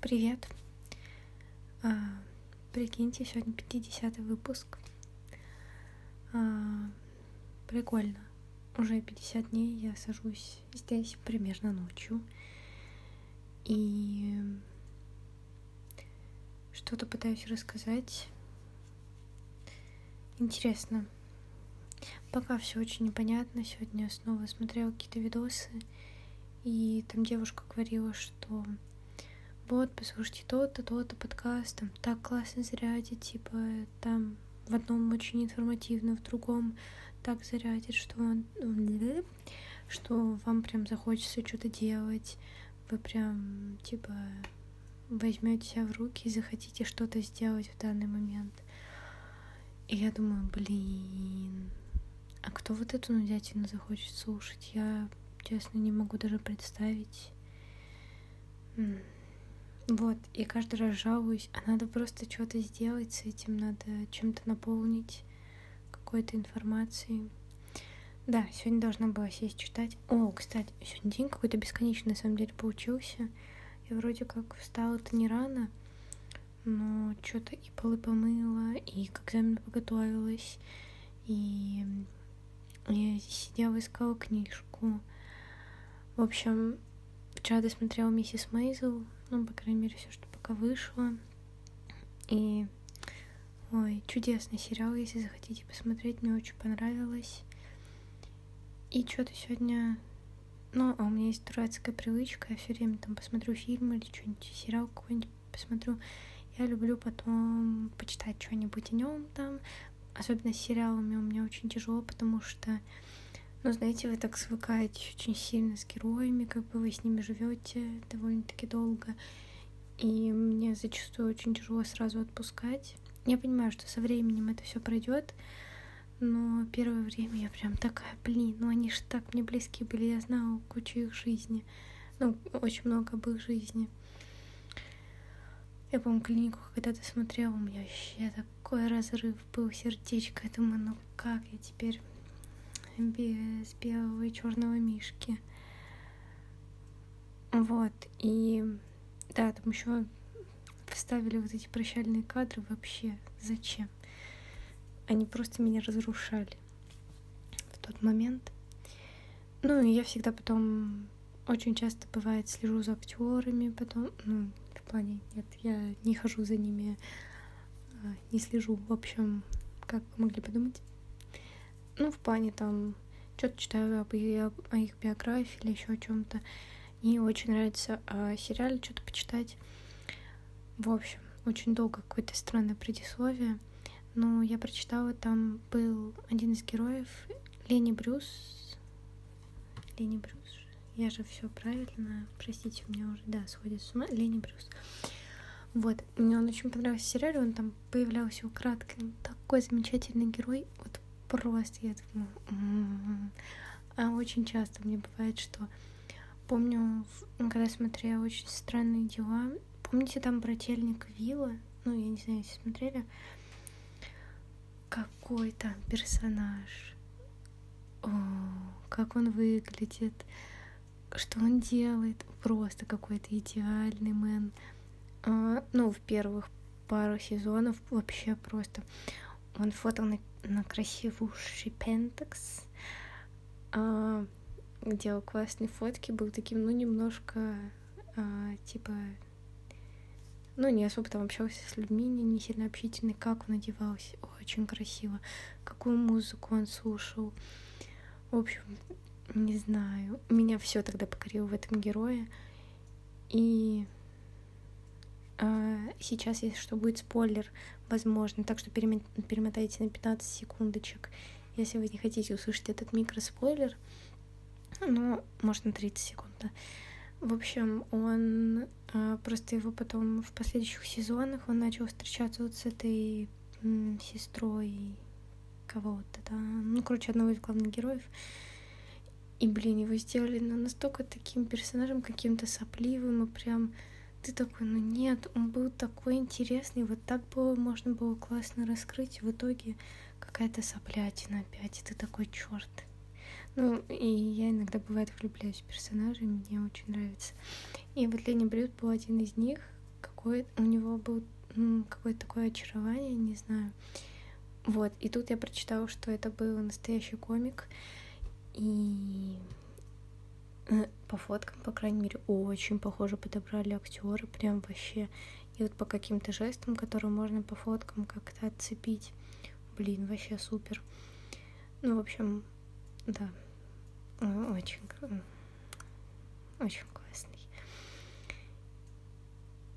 Привет. А, прикиньте, сегодня 50 выпуск. А, прикольно. Уже 50 дней я сажусь здесь примерно ночью. И что-то пытаюсь рассказать. Интересно. Пока все очень непонятно. Сегодня я снова смотрела какие-то видосы. И там девушка говорила, что вот, послушайте то-то, то-то подкаст, там так классно зарядит, типа, там в одном очень информативно, в другом так зарядит, что он, что вам прям захочется что-то делать, вы прям, типа, возьмете себя в руки и захотите что-то сделать в данный момент. И я думаю, блин, а кто вот эту нудятину захочет слушать? Я, честно, не могу даже представить. Вот, и каждый раз жалуюсь, а надо просто что-то сделать с этим, надо чем-то наполнить какой-то информацией. Да, сегодня должна была сесть читать. О, кстати, сегодня день какой-то бесконечный на самом деле получился. Я вроде как встала-то не рано, но что-то и полы помыла, и к экзамену подготовилась, и я сидела, искала книжку. В общем, вчера досмотрела миссис Мейзел, ну, по крайней мере, все, что пока вышло. И, ой, чудесный сериал, если захотите посмотреть, мне очень понравилось. И что-то сегодня... Ну, а у меня есть дурацкая привычка, я все время там посмотрю фильм или что-нибудь, сериал какой-нибудь посмотрю. Я люблю потом почитать что-нибудь о нем там. Особенно с сериалами у меня очень тяжело, потому что ну, знаете, вы так свыкаетесь очень сильно с героями, как бы вы с ними живете довольно-таки долго. И мне зачастую очень тяжело сразу отпускать. Я понимаю, что со временем это все пройдет, но первое время я прям такая, блин, ну они же так мне близки были, я знала кучу их жизни, ну, очень много об их жизни. Я, помню, клинику когда-то смотрела, у меня вообще такой разрыв был сердечко. Я думаю, ну как я теперь без белого и черного мишки. Вот, и да, там еще вставили вот эти прощальные кадры вообще. Зачем? Они просто меня разрушали в тот момент. Ну, и я всегда потом очень часто бывает слежу за актерами, потом, ну, в плане, нет, я не хожу за ними, а, не слежу, в общем, как вы могли подумать. Ну, в плане там, что-то читаю об, о их биографии или еще о чем-то. И очень нравится о сериале что-то почитать. В общем, очень долго какое-то странное предисловие. Но я прочитала, там был один из героев, Лени Брюс. Лени Брюс. Я же все правильно. Простите, у меня уже, да, сходит с ума. Лени Брюс. Вот, мне он очень понравился в сериале, он там появлялся украдкой. Такой замечательный герой. Вот просто я думаю, м-м-м. а очень часто мне бывает, что помню, когда смотрела очень странные дела, помните там брательник Вилла, ну я не знаю, если смотрели, какой там персонаж, о, как он выглядит, что он делает, просто какой-то идеальный мэн. А, ну, в первых пару сезонов вообще просто он фотал на на красивую Шипентекс, а, делал классные фотки, был таким, ну, немножко, а, типа, ну, не особо там общался с людьми, не, не сильно общительный, как он одевался, очень красиво, какую музыку он слушал. В общем, не знаю, меня все тогда покорило в этом герое. И сейчас, если что, будет спойлер, возможно, так что перемотайте на 15 секундочек, если вы не хотите услышать этот микроспойлер, ну, может, на 30 секунд, да. В общем, он а, просто его потом в последующих сезонах он начал встречаться вот с этой сестрой кого-то, да, ну, короче, одного из главных героев. И, блин, его сделали ну, настолько таким персонажем каким-то сопливым и прям ты такой, ну нет, он был такой интересный, вот так было, можно было классно раскрыть, в итоге какая-то соплятина опять, и ты такой, черт. Ну, и я иногда, бывает, влюбляюсь в персонажей, мне очень нравится. И вот Ленни Брюд был один из них, какой у него был какое-то такое очарование, не знаю. Вот, и тут я прочитала, что это был настоящий комик, и по фоткам, по крайней мере, очень похоже подобрали актеры, прям вообще. И вот по каким-то жестам, которые можно по фоткам как-то отцепить. Блин, вообще супер. Ну, в общем, да, очень, очень классный.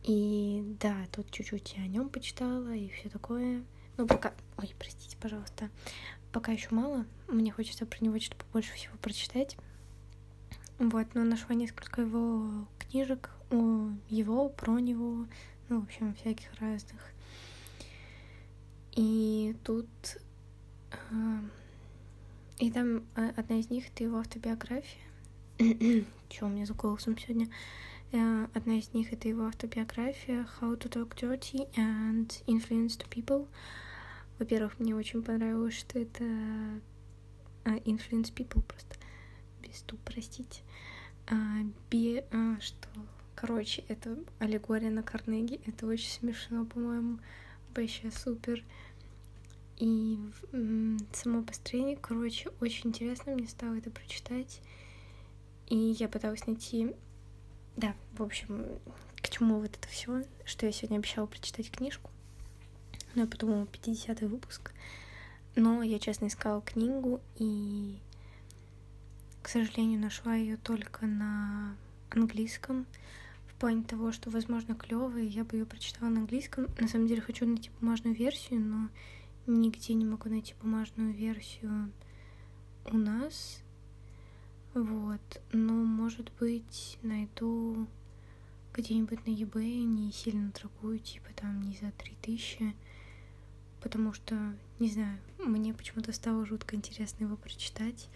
И да, тут чуть-чуть я о нем почитала и все такое. Ну, пока... Ой, простите, пожалуйста. Пока еще мало. Мне хочется про него что-то побольше всего прочитать. Вот, но нашла несколько его книжек о его, про него, ну, в общем, всяких разных. И тут... Э, и там э, одна из них — это его автобиография. Чё у меня за голосом сегодня? Uh, одна из них — это его автобиография «How to talk dirty and influence to people». Во-первых, мне очень понравилось, что это influence people просто. Без ту, простите. Uh, би, uh, что? Короче, это аллегория на Карнеги. Это очень смешно, по-моему. Вообще супер. И само построение, короче, очень интересно мне стало это прочитать. И я пыталась найти да, в общем, к чему вот это все, что я сегодня обещала прочитать книжку. Ну, я подумала, 50-й выпуск. Но я честно искала книгу и, к сожалению, нашла ее только на английском. В плане того, что, возможно, клевая, я бы ее прочитала на английском. На самом деле хочу найти бумажную версию, но нигде не могу найти бумажную версию у нас. Вот. Но, может быть, найду где-нибудь на eBay, не сильно дорогую, типа там не за 3000, потому что, не знаю, мне почему-то стало жутко интересно его прочитать.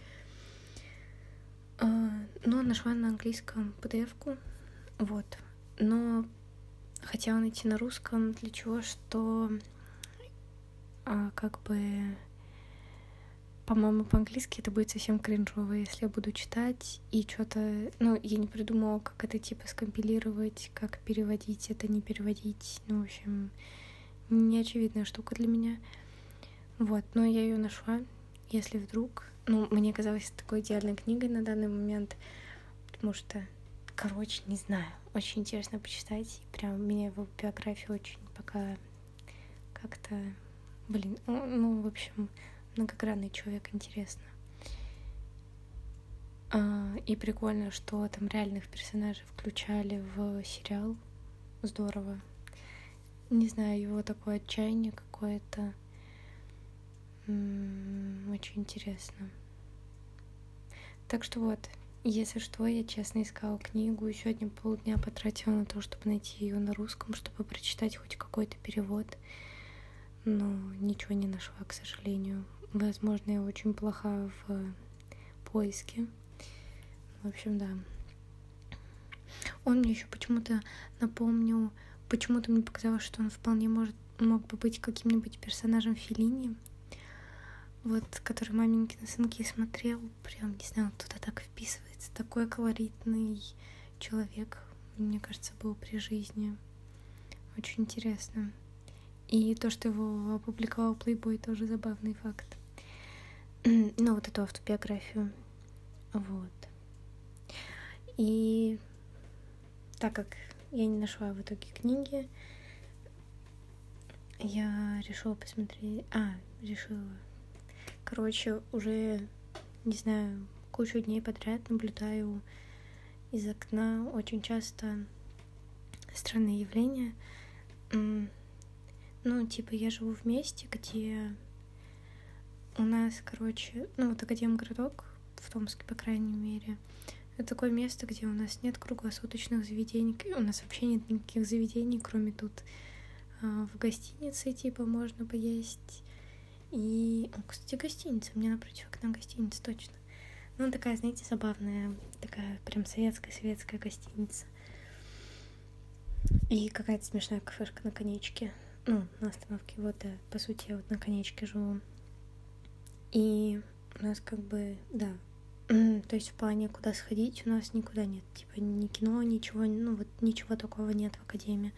А, но нашла на английском PDF-ку, вот. Но хотела найти на русском для чего, что а, как бы по-моему, по-английски это будет совсем кринжово, если я буду читать и что-то... Ну, я не придумала, как это, типа, скомпилировать, как переводить это, не переводить. Ну, в общем, неочевидная штука для меня. Вот, но я ее нашла, если вдруг... Ну, мне казалось такой идеальной книгой на данный момент, потому что, короче, не знаю, очень интересно почитать. Прям меня его биография очень пока как-то... Блин, ну, в общем, многогранный человек, интересно. А, и прикольно, что там реальных персонажей включали в сериал. Здорово. Не знаю, его такое отчаяние какое-то. Очень интересно. Так что вот, если что, я честно искала книгу и сегодня полдня потратила на то, чтобы найти ее на русском, чтобы прочитать хоть какой-то перевод. Но ничего не нашла, к сожалению. Возможно, я очень плоха в поиске. В общем, да. Он мне еще почему-то напомнил, почему-то мне показалось, что он вполне может, мог бы быть каким-нибудь персонажем Филини. Вот, который маменькины сынки смотрел, прям, не знаю, туда так вписывается. Такой колоритный человек, мне кажется, был при жизни. Очень интересно. И то, что его опубликовал Playboy, тоже забавный факт. ну, вот эту автобиографию. Вот. И так как я не нашла в итоге книги, я решила посмотреть... А, решила. Короче, уже, не знаю, кучу дней подряд наблюдаю из окна очень часто странные явления. Ну, типа, я живу в месте, где у нас, короче, ну вот Академгородок, в Томске, по крайней мере, это такое место, где у нас нет круглосуточных заведений, у нас вообще нет никаких заведений, кроме тут э, в гостинице, типа, можно поесть. И, о, кстати, гостиница, мне напротив окна гостиница, точно. Ну, такая, знаете, забавная, такая прям советская-советская гостиница. И какая-то смешная кафешка на конечке. Ну, на остановке. Вот, да, по сути, я вот на конечке живу. И у нас как бы, да, То есть в плане, куда сходить, у нас никуда нет. Типа ни кино, ничего, ну вот ничего такого нет в академии.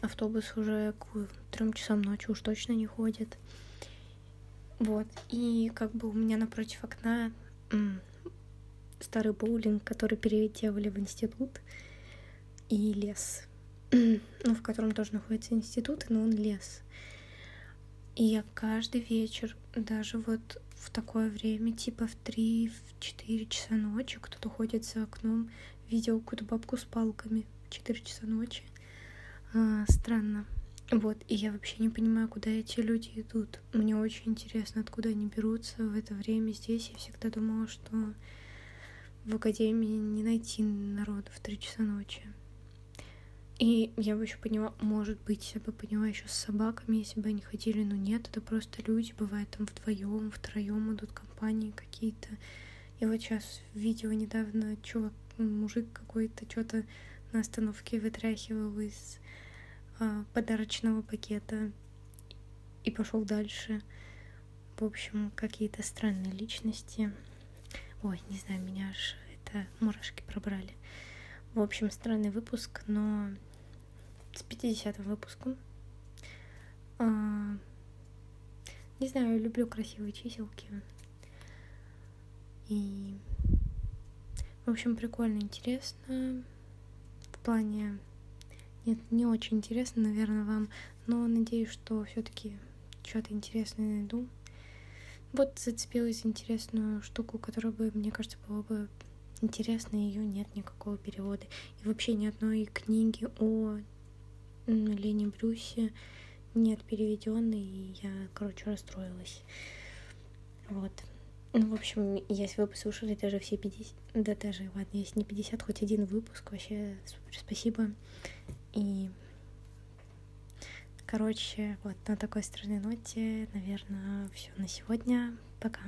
Автобус уже к трем часам ночи уж точно не ходит. Вот. И как бы у меня напротив окна старый боулинг, который переделали в институт, и лес, ну, в котором тоже находится институт, но он лес. И я каждый вечер, даже вот в такое время, типа в 3-4 часа ночи, кто-то ходит за окном, видел какую-то бабку с палками в 4 часа ночи. А, странно. Вот, и я вообще не понимаю, куда эти люди идут. Мне очень интересно, откуда они берутся в это время здесь. Я всегда думала, что в академии не найти народа в 3 часа ночи. И я бы еще поняла, может быть, я бы поняла еще с собаками, если бы они ходили, но нет, это просто люди, бывает там вдвоем, втроем идут компании какие-то. И вот сейчас в видео недавно чувак, мужик какой-то что-то на остановке вытряхивал из подарочного пакета и пошел дальше. В общем, какие-то странные личности. Ой, не знаю, меня аж это мурашки пробрали. В общем, странный выпуск, но с 50 выпуском. А, не знаю, люблю красивые чиселки. И, в общем, прикольно, интересно. В плане... Нет, не очень интересно, наверное, вам, но надеюсь, что все-таки что-то интересное найду. Вот зацепилась интересную штуку, которая бы, мне кажется, было бы интересно, ее нет никакого перевода. И вообще ни одной книги о Лене Брюсе нет переведенной, и я, короче, расстроилась. Вот. Ну, в общем, если вы послушали даже все 50... Да даже, ладно, если не 50, хоть один выпуск, вообще супер спасибо. И, короче, вот на такой странной ноте, наверное, все на сегодня. Пока.